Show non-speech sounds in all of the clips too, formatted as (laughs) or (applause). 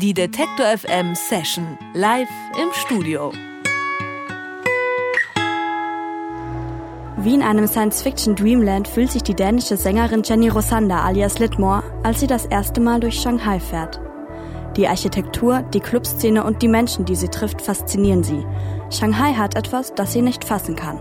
Die Detektor FM Session live im Studio. Wie in einem Science-Fiction-Dreamland fühlt sich die dänische Sängerin Jenny Rosander alias Litmore, als sie das erste Mal durch Shanghai fährt. Die Architektur, die Clubszene und die Menschen, die sie trifft, faszinieren sie. Shanghai hat etwas, das sie nicht fassen kann.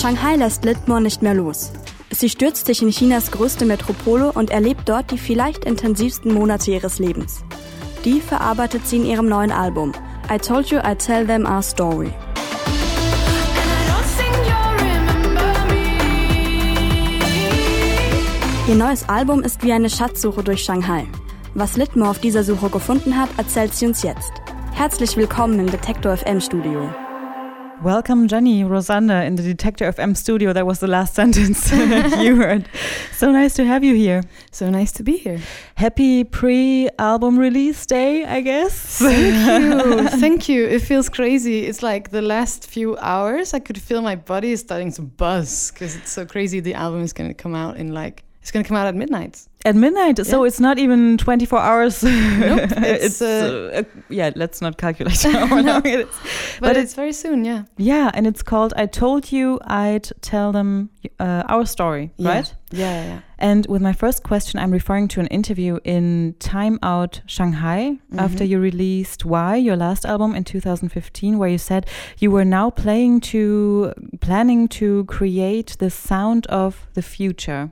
Shanghai lässt Litmore nicht mehr los. Sie stürzt sich in Chinas größte Metropole und erlebt dort die vielleicht intensivsten Monate ihres Lebens. Die verarbeitet sie in ihrem neuen Album I Told You I'd Tell Them Our Story. Ihr neues Album ist wie eine Schatzsuche durch Shanghai. Was Litmore auf dieser Suche gefunden hat, erzählt sie uns jetzt. Herzlich willkommen im Detektor FM Studio. Welcome, Jenny Rosander, in the Detektor FM studio. That was the last (laughs) sentence (laughs) you heard. So nice to have you here. So nice to be here. Happy pre album release day, I guess. Thank (laughs) you. Thank you. It feels crazy. It's like the last few hours, I could feel my body is starting to buzz because it's so crazy. The album is going to come out in like it's going to come out at midnight. At midnight, yeah. so it's not even 24 hours. (laughs) Nope, it's, it's uh, uh, yeah. Let's not calculate (laughs) how long it is, but, but it's, very soon. Yeah, yeah, and it's called "I Told You I'd Tell Them uh, Our Story," yeah. right? Yeah, yeah. And with my first question, I'm referring to an interview in Time Out Shanghai mm -hmm. after you released "Why," your last album in 2015, where you said you were now playing to planning to create the sound of the future.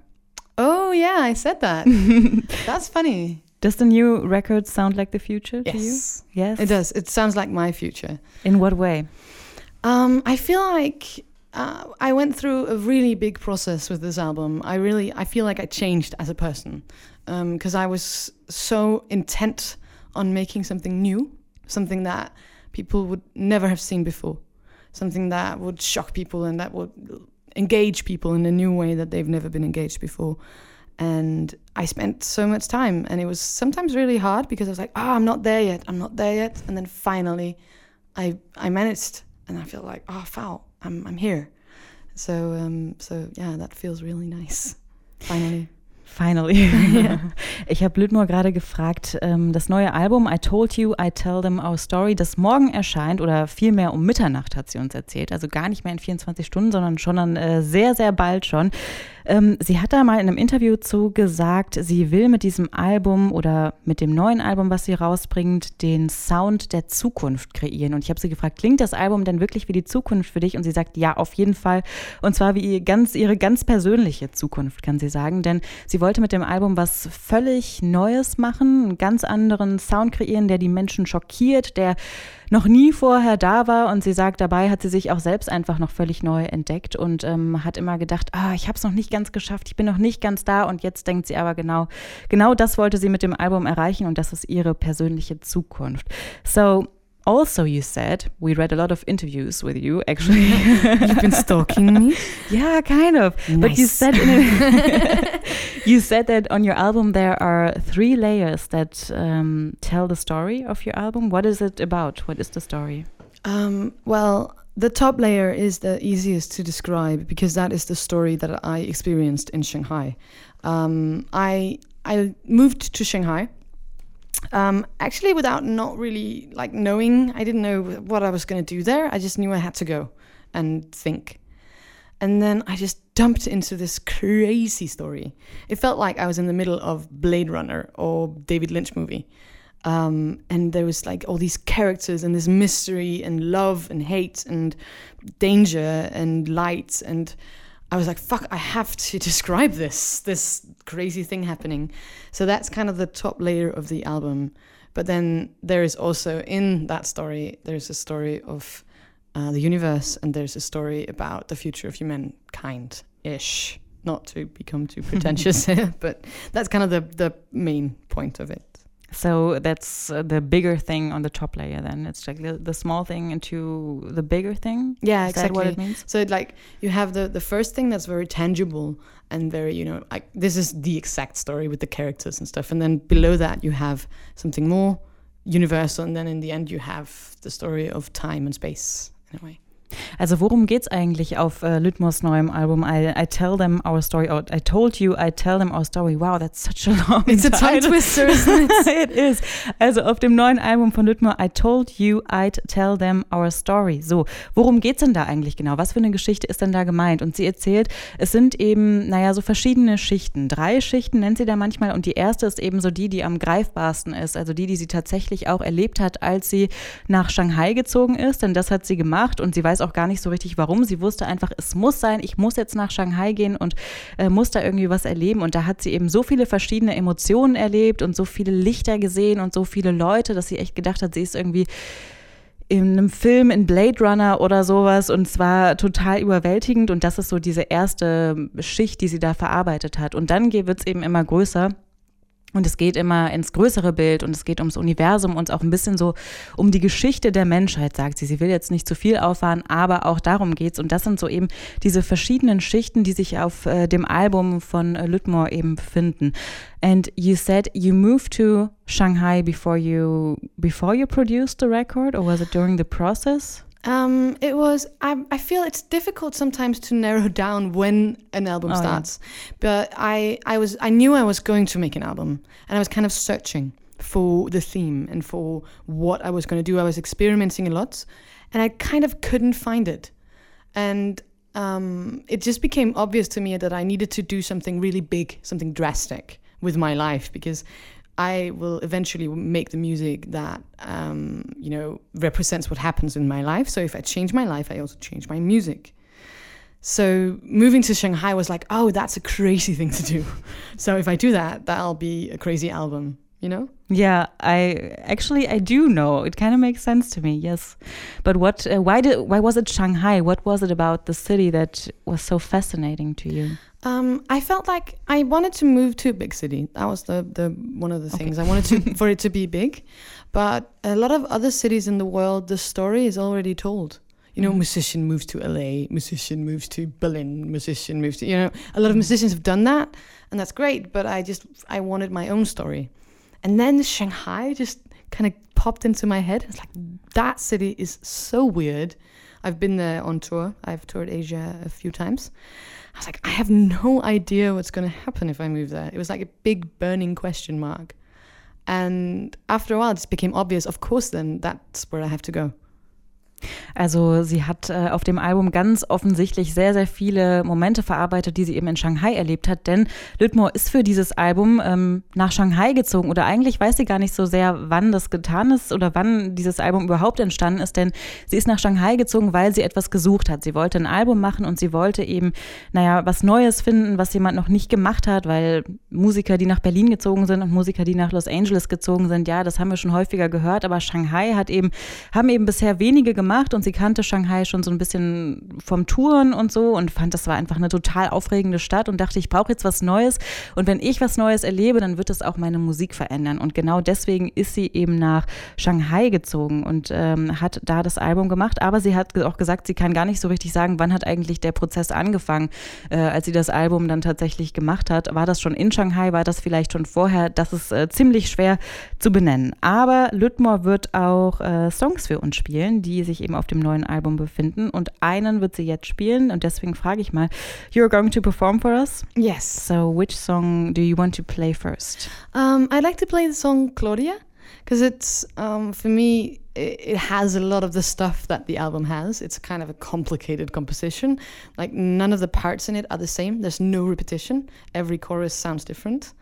Oh yeah, I said that. (laughs) That's funny. Does the new record sound like the future yes. to you? Yes. It does. It sounds like my future. In what way? Um, I feel like uh, I went through a really big process with this album. I really, I feel like I changed as a person because um, I was so intent on making something new, something that people would never have seen before, something that would shock people and that would engage people in a new way that they've never been engaged before. And I spent so much time, and it was sometimes really hard because I was like, "Oh, I'm not there yet. I'm not there yet." And then finally, I I managed, and I feel like, "Oh, foul! I'm I'm here." So um, so yeah, that feels really nice. Finally. Finally. (laughs) (laughs) Ich habe Lüdmore gerade gefragt, ähm, das neue Album I Told You, I Tell Them Our Story, das morgen erscheint oder vielmehr um Mitternacht hat sie uns erzählt. Also gar nicht mehr in 24 Stunden, sondern schon dann äh, sehr, sehr bald schon. Ähm, sie hat da mal in einem Interview zu gesagt, sie will mit diesem Album oder mit dem neuen Album, was sie rausbringt, den Sound der Zukunft kreieren. Und ich habe sie gefragt, klingt das Album denn wirklich wie die Zukunft für dich? Und sie sagt, ja, auf jeden Fall. Und zwar wie ganz, ihre ganz persönliche Zukunft, kann sie sagen. Denn sie wollte mit dem Album was völlig Neues machen, einen ganz anderen Sound kreieren, der die Menschen schockiert, der noch nie vorher da war. Und sie sagt, dabei hat sie sich auch selbst einfach noch völlig neu entdeckt und ähm, hat immer gedacht, ah, ich habe es noch nicht ganz geschafft, ich bin noch nicht ganz da. Und jetzt denkt sie aber genau, genau das wollte sie mit dem Album erreichen und das ist ihre persönliche Zukunft. So also you said we read a lot of interviews with you actually. (laughs) You've been stalking me? (laughs) Yeah kind of. Nice. but you said a, (laughs) you said that on your album there are three layers that um, tell the story of your album. What is it about? What is the story? Um, well the top layer is the easiest to describe because that is the story that I experienced in Shanghai. Um, I I moved to Shanghai um, actually, without not really like knowing, I didn't know what I was going to do there. I just knew I had to go and think. And then I just dumped into this crazy story. It felt like I was in the middle of Blade Runner or David Lynch movie. Um, and there was like all these characters and this mystery and love and hate and danger and light and I was like, fuck, I have to (laughs) describe this, this crazy thing happening. So that's kind of the top layer of the album. But then there is also in that story, there's a story of uh, the universe and there's a story about the future of humankind ish. Not to become too (laughs) pretentious here, but that's kind of the, the main point of it. So that's uh, the bigger thing on the top layer. Then it's like the, the small thing into the bigger thing. Yeah, Is exactly. what it means. So it, like you have the the first thing that's very tangible and very you know like this is the exact story with the characters and stuff, and then below that you have something more universal, and then in the end you have the story of time and space in a way. Also worum geht es eigentlich auf äh, Lütmos neuem Album I, I Tell Them Our Story or I Told You I Tell Them Our Story. Wow, that's such a long It's a tongue twister, isn't it? (laughs) it is. Also auf dem neuen Album von Lütmor I Told You I'd Tell Them Our Story. So, worum geht es denn da eigentlich genau? Was für eine Geschichte ist denn da gemeint? Und sie erzählt, es sind eben, naja, so verschiedene Schichten. Drei Schichten nennt sie da manchmal und die erste ist eben so die, die am greifbarsten ist. Also die, die sie tatsächlich auch erlebt hat, als sie nach Shanghai gezogen ist. Denn das hat sie gemacht und sie weiß auch gar nicht so richtig, warum. Sie wusste einfach, es muss sein, ich muss jetzt nach Shanghai gehen und äh, muss da irgendwie was erleben. Und da hat sie eben so viele verschiedene Emotionen erlebt und so viele Lichter gesehen und so viele Leute, dass sie echt gedacht hat, sie ist irgendwie in einem Film in Blade Runner oder sowas und zwar total überwältigend und das ist so diese erste Schicht, die sie da verarbeitet hat. Und dann wird es eben immer größer. Und es geht immer ins größere Bild und es geht ums Universum und auch ein bisschen so um die Geschichte der Menschheit, sagt sie. Sie will jetzt nicht zu viel auffahren, aber auch darum geht's. Und das sind so eben diese verschiedenen Schichten, die sich auf äh, dem Album von äh, Lüttmore eben befinden. And you said you moved to Shanghai before you before you produced the record, or was it during the process? Um, it was. I, I feel it's difficult sometimes to narrow (laughs) down when an album Oh, yeah. starts, but I I was I knew I was going to make an album, and I was kind of searching for the theme and for what I was going to do. I was experimenting a lot, and I kind of couldn't find it, and um, it just became obvious to me that I needed to do something really big, something drastic with my life because I will eventually make the music that um, you know represents what happens in my life. So if I change my life, I also change my music. So moving to Shanghai was like, oh, that's a crazy thing to do. (laughs) So if I do that, that'll be a crazy album, you know? Yeah, I actually I do know. It kind of makes sense to me. Yes, but what? Uh, why did? Why was it Shanghai? What was it about the city that was so fascinating to you? Um, I felt like I wanted to move to a big city. That was the, the one of the Okay. things I wanted to (laughs) for it to be big. But a lot of other cities in the world, the story is already told. You know, Mhm. musician moves to LA, musician moves to Berlin, musician moves to you know, a lot of musicians have done that, and that's great. But I just I wanted my own story, and then Shanghai just kind of popped into my head. It's like that city is so weird. I've been there on tour. I've toured Asia a few times. I was like, I have no idea what's going to happen if I move there. It was like a big burning question mark. And after a while, it just became obvious, of course, then that's where I have to go. Also sie hat äh, auf dem Album ganz offensichtlich sehr, sehr viele Momente verarbeitet, die sie eben in Shanghai erlebt hat. Denn Lüttmore ist für dieses Album ähm, nach Shanghai gezogen. Oder eigentlich weiß sie gar nicht so sehr, wann das getan ist oder wann dieses Album überhaupt entstanden ist. Denn sie ist nach Shanghai gezogen, weil sie etwas gesucht hat. Sie wollte ein Album machen und sie wollte eben, naja, was Neues finden, was jemand noch nicht gemacht hat, weil Musiker, die nach Berlin gezogen sind und Musiker, die nach Los Angeles gezogen sind, ja, das haben wir schon häufiger gehört. Aber Shanghai hat eben, haben eben bisher wenige gemacht und sie kannte Shanghai schon so ein bisschen vom Touren und so und fand, das war einfach eine total aufregende Stadt und dachte, ich brauche jetzt was Neues und wenn ich was Neues erlebe, dann wird das auch meine Musik verändern und genau deswegen ist sie eben nach Shanghai gezogen und ähm, hat da das Album gemacht, aber sie hat auch gesagt, sie kann gar nicht so richtig sagen, wann hat eigentlich der Prozess angefangen, äh, als sie das Album dann tatsächlich gemacht hat. War das schon in Shanghai, war das vielleicht schon vorher? Das ist äh, ziemlich schwer zu benennen. Aber Lüttmore wird auch äh, Songs für uns spielen, die sich eben auf dem neuen Album befinden. Und einen wird sie jetzt spielen. Und deswegen frage ich mal, you're going to perform for us? Yes. So which song do you want to play first? Um, I'd like to play the song Claudia because it's, um, for me, it, it has a lot of the stuff that the album has. It's kind of a complicated composition. Like, none of the parts in it are the same. There's no repetition. Every chorus sounds different.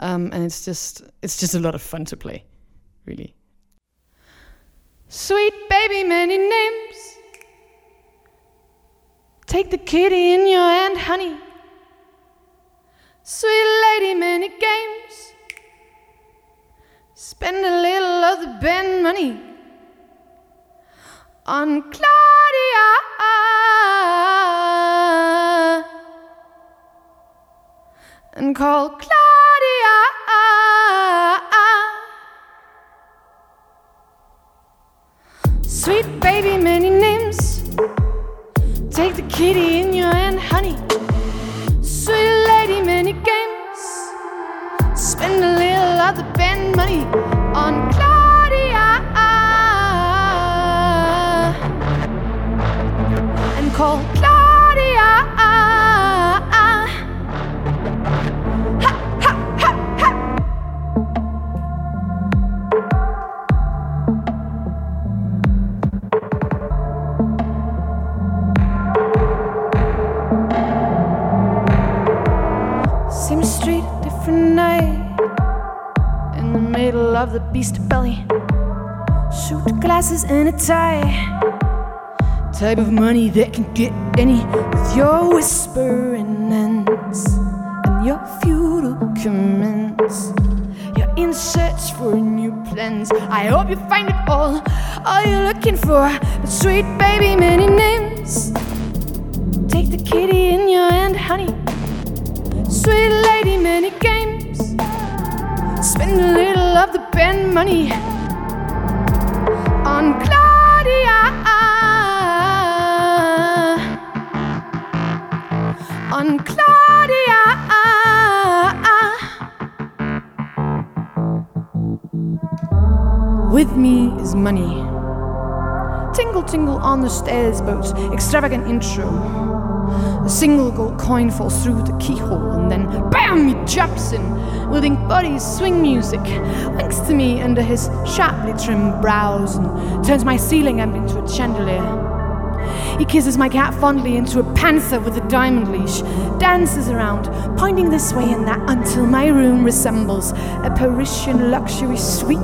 Um, and it's just, it's just a lot of fun to play, really. Sweet baby, many names. Take the kitty in your hand, honey. Sweet lady, many games. Spend a little of the band money on Claudia. And call Claudia. Sweet baby, street, different night. In the middle of the beast belly. Suit glasses and a tie. Type of money that can get any with your whispering ends and your futile comments. You're in search for new plans. I hope you find it all, all you're looking for. But sweet baby, many names. Take the kitty in your hand, honey. Sweet lady, many games. Spend a little of the band money on Claudia. On Claudia. With me is money. Tingle, tingle on the stairs boats, extravagant intro. A single gold coin falls through the keyhole, and then BAM! He jumps in, wielding body's swing music, winks to me under his sharply trimmed brows, and turns my ceiling lamp into a chandelier. He kisses my cat fondly into a panther with a diamond leash, dances around, pointing this way and that until my room resembles a Parisian luxury suite.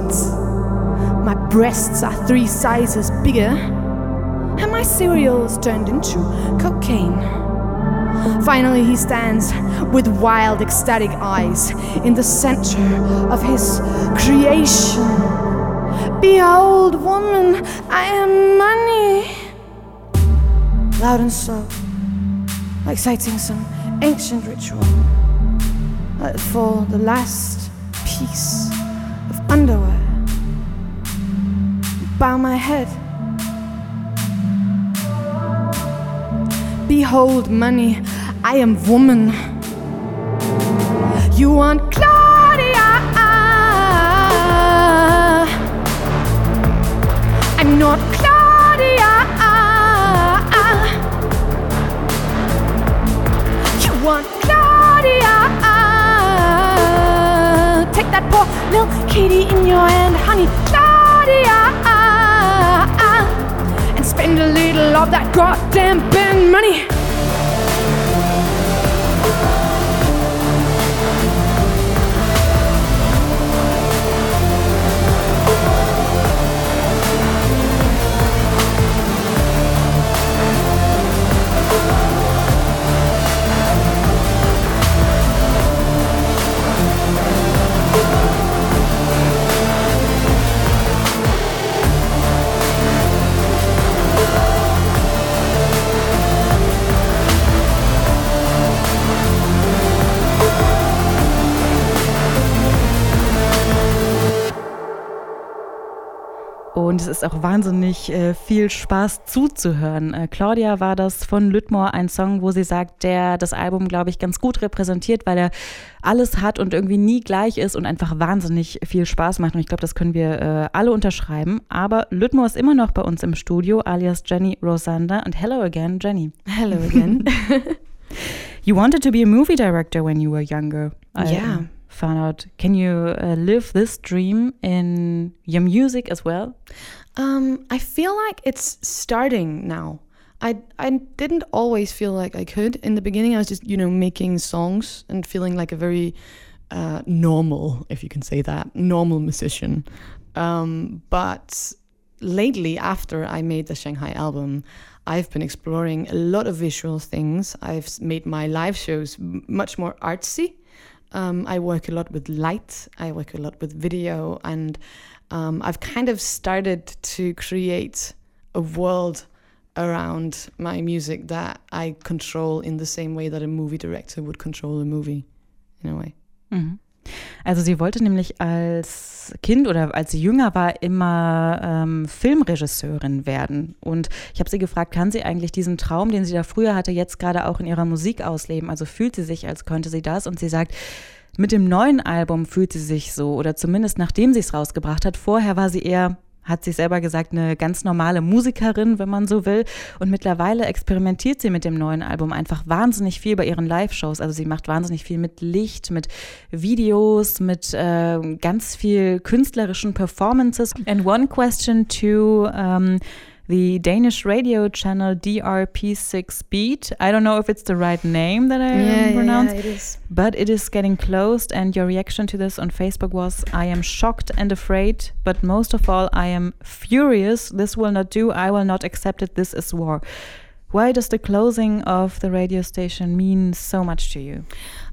My breasts are three sizes bigger, and my cereal is turned into cocaine. Finally, he stands with wild, ecstatic eyes in the center of his creation. Behold, woman, I am money. Loud and slow, like citing some ancient ritual. Let fall the last piece of underwear. Bow my head. Behold, money, I am woman. You want Claudia? I'm not Claudia. You want Claudia? Take that poor little kitty in your hand, honey, Claudia and spend a little of that goddamn band money. Und es ist auch wahnsinnig äh, viel Spaß zuzuhören. Äh, Claudia war das von Lüttmore, ein Song, wo sie sagt, der das Album, glaube ich, ganz gut repräsentiert, weil er alles hat und irgendwie nie gleich ist und einfach wahnsinnig viel Spaß macht. Und ich glaube, das können wir äh, alle unterschreiben. Aber Lüttmore ist immer noch bei uns im Studio, alias Jenny Rosander. Und hello again, Jenny. Hello again. (laughs) (laughs) you wanted to be a movie director when you were younger. I, Yeah. Found out. Can you uh, live this dream in your music as well? Um, I feel like it's starting now. I I didn't always feel like I could. In the beginning, I was just you know making songs and feeling like a very uh, normal, if you can say that, normal musician. Um, but lately, after I made the Shanghai album, I've been exploring a lot of visual things. I've made my live shows much more artsy. Um, I work a lot with light. I work a lot with video, and um, I've kind of started to create a world around my music that I control in the same way that a movie director would control a movie, in a way. Mhm. Also sie wollte nämlich als Kind oder als sie jünger war immer ähm, Filmregisseurin werden. Und ich habe sie gefragt, kann sie eigentlich diesen Traum, den sie da früher hatte, jetzt gerade auch in ihrer Musik ausleben? Also fühlt sie sich, als könnte sie das? Und sie sagt, mit dem neuen Album fühlt sie sich so oder zumindest nachdem sie es rausgebracht hat. Vorher war sie eher hat sich selber gesagt, eine ganz normale Musikerin, wenn man so will. Und mittlerweile experimentiert sie mit dem neuen Album einfach wahnsinnig viel bei ihren Live-Shows. Also sie macht wahnsinnig viel mit Licht, mit Videos, mit äh, ganz viel künstlerischen Performances. And one question to um, the Danish radio channel DRP6 Beat. I don't know if it's the right name that I yeah, pronounce, yeah, it is. but it is getting closed. And your reaction to this on Facebook was I am shocked and afraid, but most of all, I am furious. This will not do. I will not accept it. This is war. Why does the closing of the radio station mean so much to you?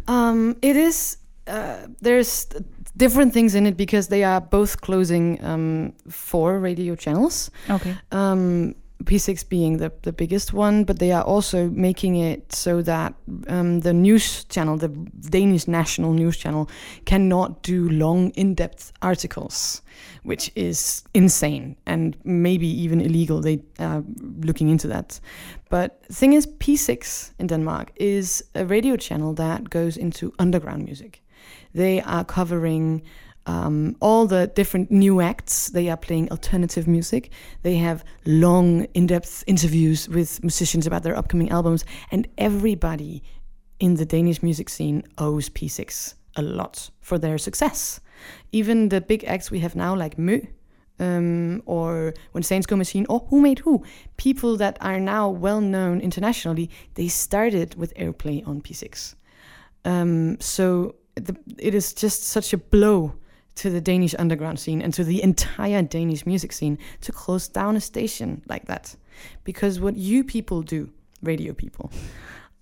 Um, it is. Uh, there's different things in it because they are both closing um, four radio channels. Okay. Um, P6 being the, the biggest one, but they are also making it so that um, the news channel, the Danish national news channel, cannot do long, in depth articles, which is insane and maybe even illegal. They are looking into that. But the thing is, P6 in Denmark is a radio channel that goes into underground music. They are covering um, all the different new acts. They are playing alternative music. They have long, in depth interviews with musicians about their upcoming albums. And everybody in the Danish music scene owes P6 a lot for their success. Even the big acts we have now, like Mø, um, or when Saints Go Machine, or Who Made Who, people that are now well known internationally, they started with airplay on P6. Um, so the, it is just such a blow to the Danish underground scene and to the entire Danish music scene to close down a station like that. Because what you people do, radio people,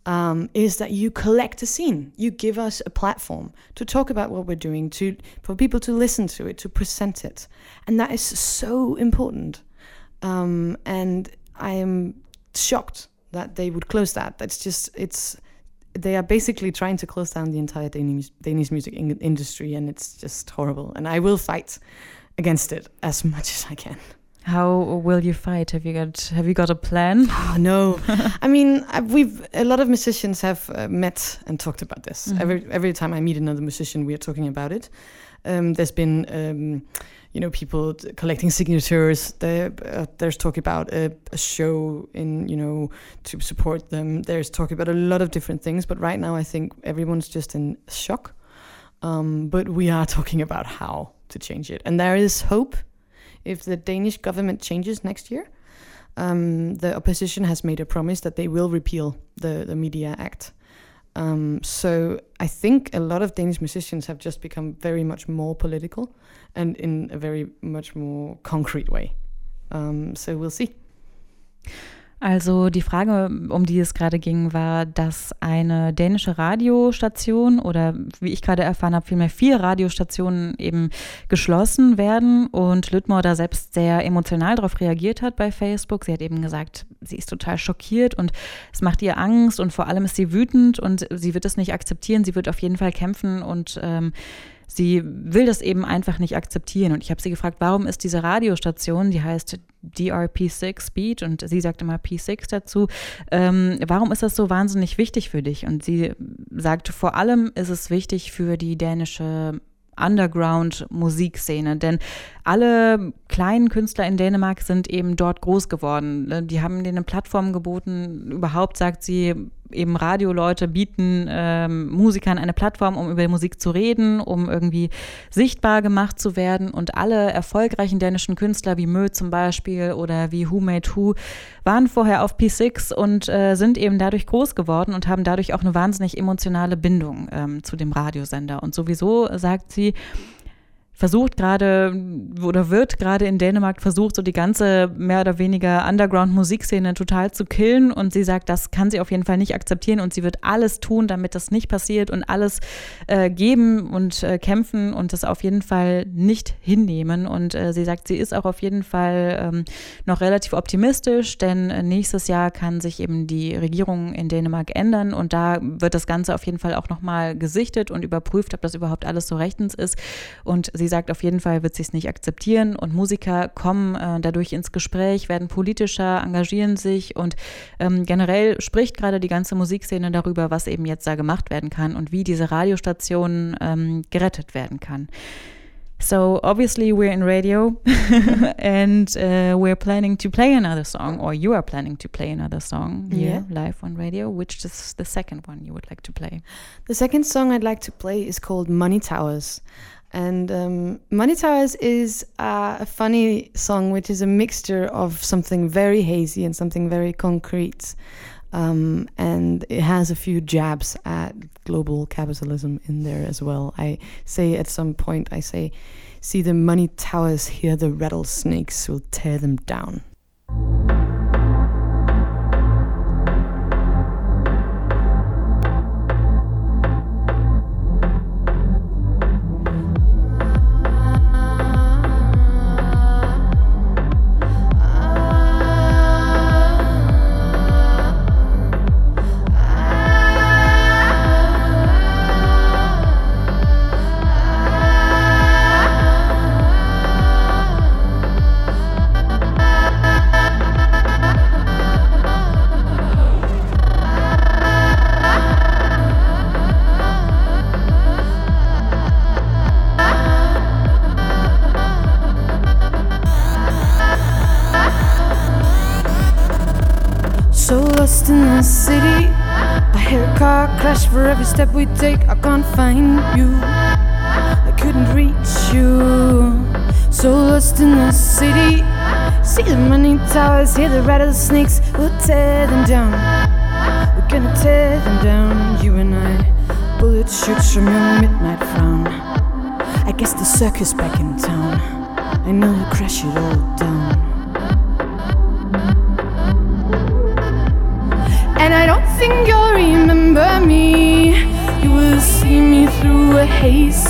um, is that you collect a scene. You give us a platform to talk about what we're doing, to for people to listen to it, to present it, and that is so important. Um, and I am shocked that they would close that. That's just it's they are basically trying to close down the entire Danish, Danish music in- industry, and it's just horrible. And I will fight against it as much as I can. How will you fight? Have you got Have you got a plan? (laughs) Oh, no, (laughs) I mean we've a lot of musicians have uh, met and talked about this. Mhm. Every every time I meet another musician, we are talking about it. Um, there's been um, you know people collecting signatures. There, uh, there's talk about a, a show in you know to support them. There's talk about a lot of different things. But right now, I think everyone's just in shock. Um, but we are (laughs) talking about how to change it, and there is hope if the Danish government changes next year. Um, the opposition has made a promise that they will repeal the, the Media Act. Um, so I think a lot of Danish musicians have just become very much more political and in a very much more concrete way. Um, so we'll see. Also die Frage, um die es gerade ging, war, dass eine dänische Radiostation oder wie ich gerade erfahren habe, vielmehr vier Radiostationen eben geschlossen werden und Lüttmore da selbst sehr emotional darauf reagiert hat bei Facebook. Sie hat eben gesagt, sie ist total schockiert und es macht ihr Angst und vor allem ist sie wütend und sie wird es nicht akzeptieren. Sie wird auf jeden Fall kämpfen und ähm, sie will das eben einfach nicht akzeptieren. Und ich habe sie gefragt, warum ist diese Radiostation, die heißt DRP6 Beat und sie sagt immer P6 dazu, ähm, warum ist das so wahnsinnig wichtig für dich? Und sie sagt, vor allem ist es wichtig für die dänische Underground-Musikszene, denn alle kleinen Künstler in Dänemark sind eben dort groß geworden. Ne? Die haben denen eine Plattform geboten. Überhaupt sagt sie, eben Radioleute bieten ähm, Musikern eine Plattform, um über Musik zu reden, um irgendwie sichtbar gemacht zu werden. Und alle erfolgreichen dänischen Künstler wie Mö zum Beispiel oder wie Who Made Who waren vorher auf P6 und äh, sind eben dadurch groß geworden und haben dadurch auch eine wahnsinnig emotionale Bindung ähm, zu dem Radiosender. Und sowieso sagt sie, versucht gerade oder wird gerade in Dänemark versucht, so die ganze mehr oder weniger Underground-Musikszene total zu killen. Und sie sagt, das kann sie auf jeden Fall nicht akzeptieren und sie wird alles tun, damit das nicht passiert und alles äh, geben und äh, kämpfen und das auf jeden Fall nicht hinnehmen. Und äh, sie sagt, sie ist auch auf jeden Fall ähm, noch relativ optimistisch, denn äh, nächstes Jahr kann sich eben die Regierung in Dänemark ändern und da wird das Ganze auf jeden Fall auch nochmal gesichtet und überprüft, ob das überhaupt alles so rechtens ist. Und sie sagt, auf jeden Fall wird sie es nicht akzeptieren und Musiker kommen äh, dadurch ins Gespräch, werden politischer, engagieren sich und ähm, generell spricht gerade die ganze Musikszene darüber, was eben jetzt da gemacht werden kann und wie diese Radiostation ähm, gerettet werden kann. So obviously we're in radio, (laughs) and uh, we're planning to play another song, or you are planning to play another song here Yeah. live on radio. Which is the second one you would like to play? The second song I'd like to play is called Money Towers. And um, Money Towers is uh, a funny song, which is a mixture of something very hazy and something very concrete. Um, and it has a few jabs at global capitalism in there as well. I say at some point, I say, see the money towers, hear the rattlesnakes will tear them down. We take. I can't find you. I couldn't reach you. So lost in the city. See the money towers, hear the rattlesnakes. We'll tear them down. We're gonna tear them down, you and I. Bullet shoots from your midnight frown. I guess the circus back in town. I know you'll crash it all down. And I don't think you'll remember me. See me through a haze.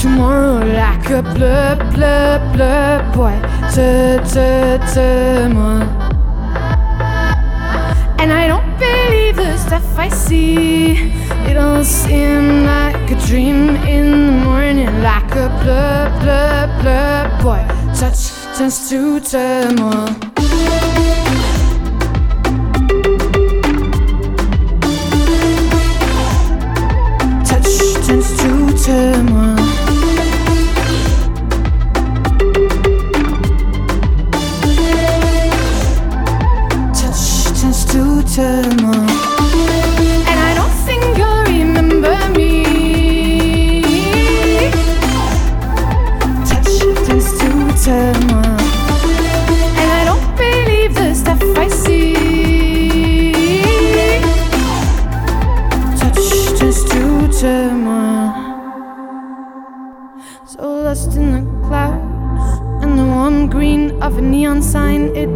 Tomorrow, like a blur, blur, blur, boy. Te, te, moi. And I don't believe the stuff I see. It all seems like a dream in the morning, like a blur, blur, blur, boy. Touch turns to turmoil.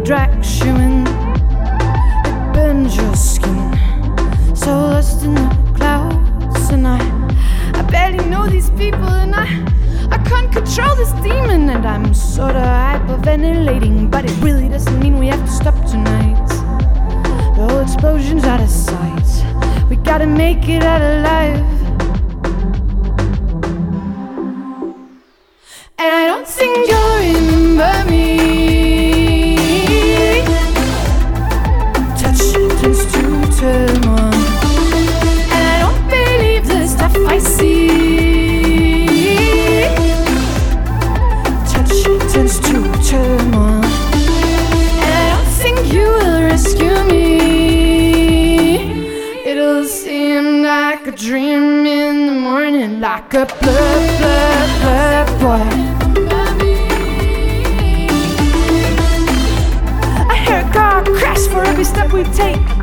You in, it burns your skin. So lost in the clouds, and I, I barely know these people, and I, I can't control this demon, and I'm sorta hyperventilating, but it really doesn't mean we have to stop tonight. The whole explosion's out of sight. We gotta make it out alive. And I don't think you'll remember me. A blur, blur, blur, boy. I hear a car crash for every step we take.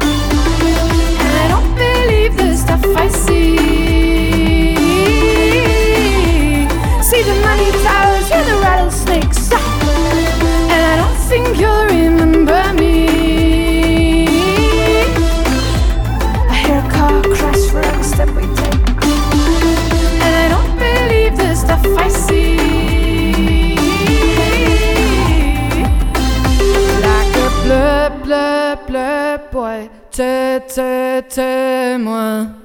Blur,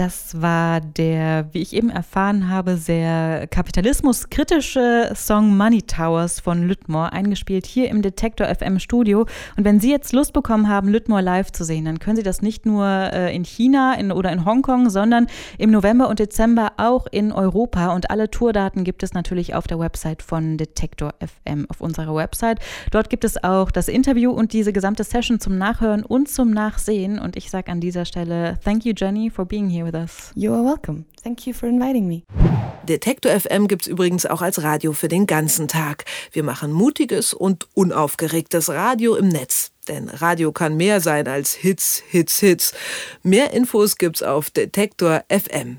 Das war der, wie ich eben erfahren habe, sehr kapitalismuskritische Song Money Towers von Lüttmore, eingespielt hier im Detektor FM Studio. Und wenn Sie jetzt Lust bekommen haben, Lüttmore live zu sehen, dann können Sie das nicht nur äh, in China in, oder in Hongkong, sondern im November und Dezember auch in Europa. Und alle Tourdaten gibt es natürlich auf der Website von Detektor FM, auf unserer Website. Dort gibt es auch das Interview und diese gesamte Session zum Nachhören und zum Nachsehen. Und ich sage an dieser Stelle, thank you, Jenny, for being here with us. You are welcome. Thank you for inviting me. Detektor FM gibt es übrigens auch als Radio für den ganzen Tag. Wir machen mutiges und unaufgeregtes Radio im Netz. Denn Radio kann mehr sein als Hits, Hits, Hits. Mehr Infos gibt's auf Detektor FM.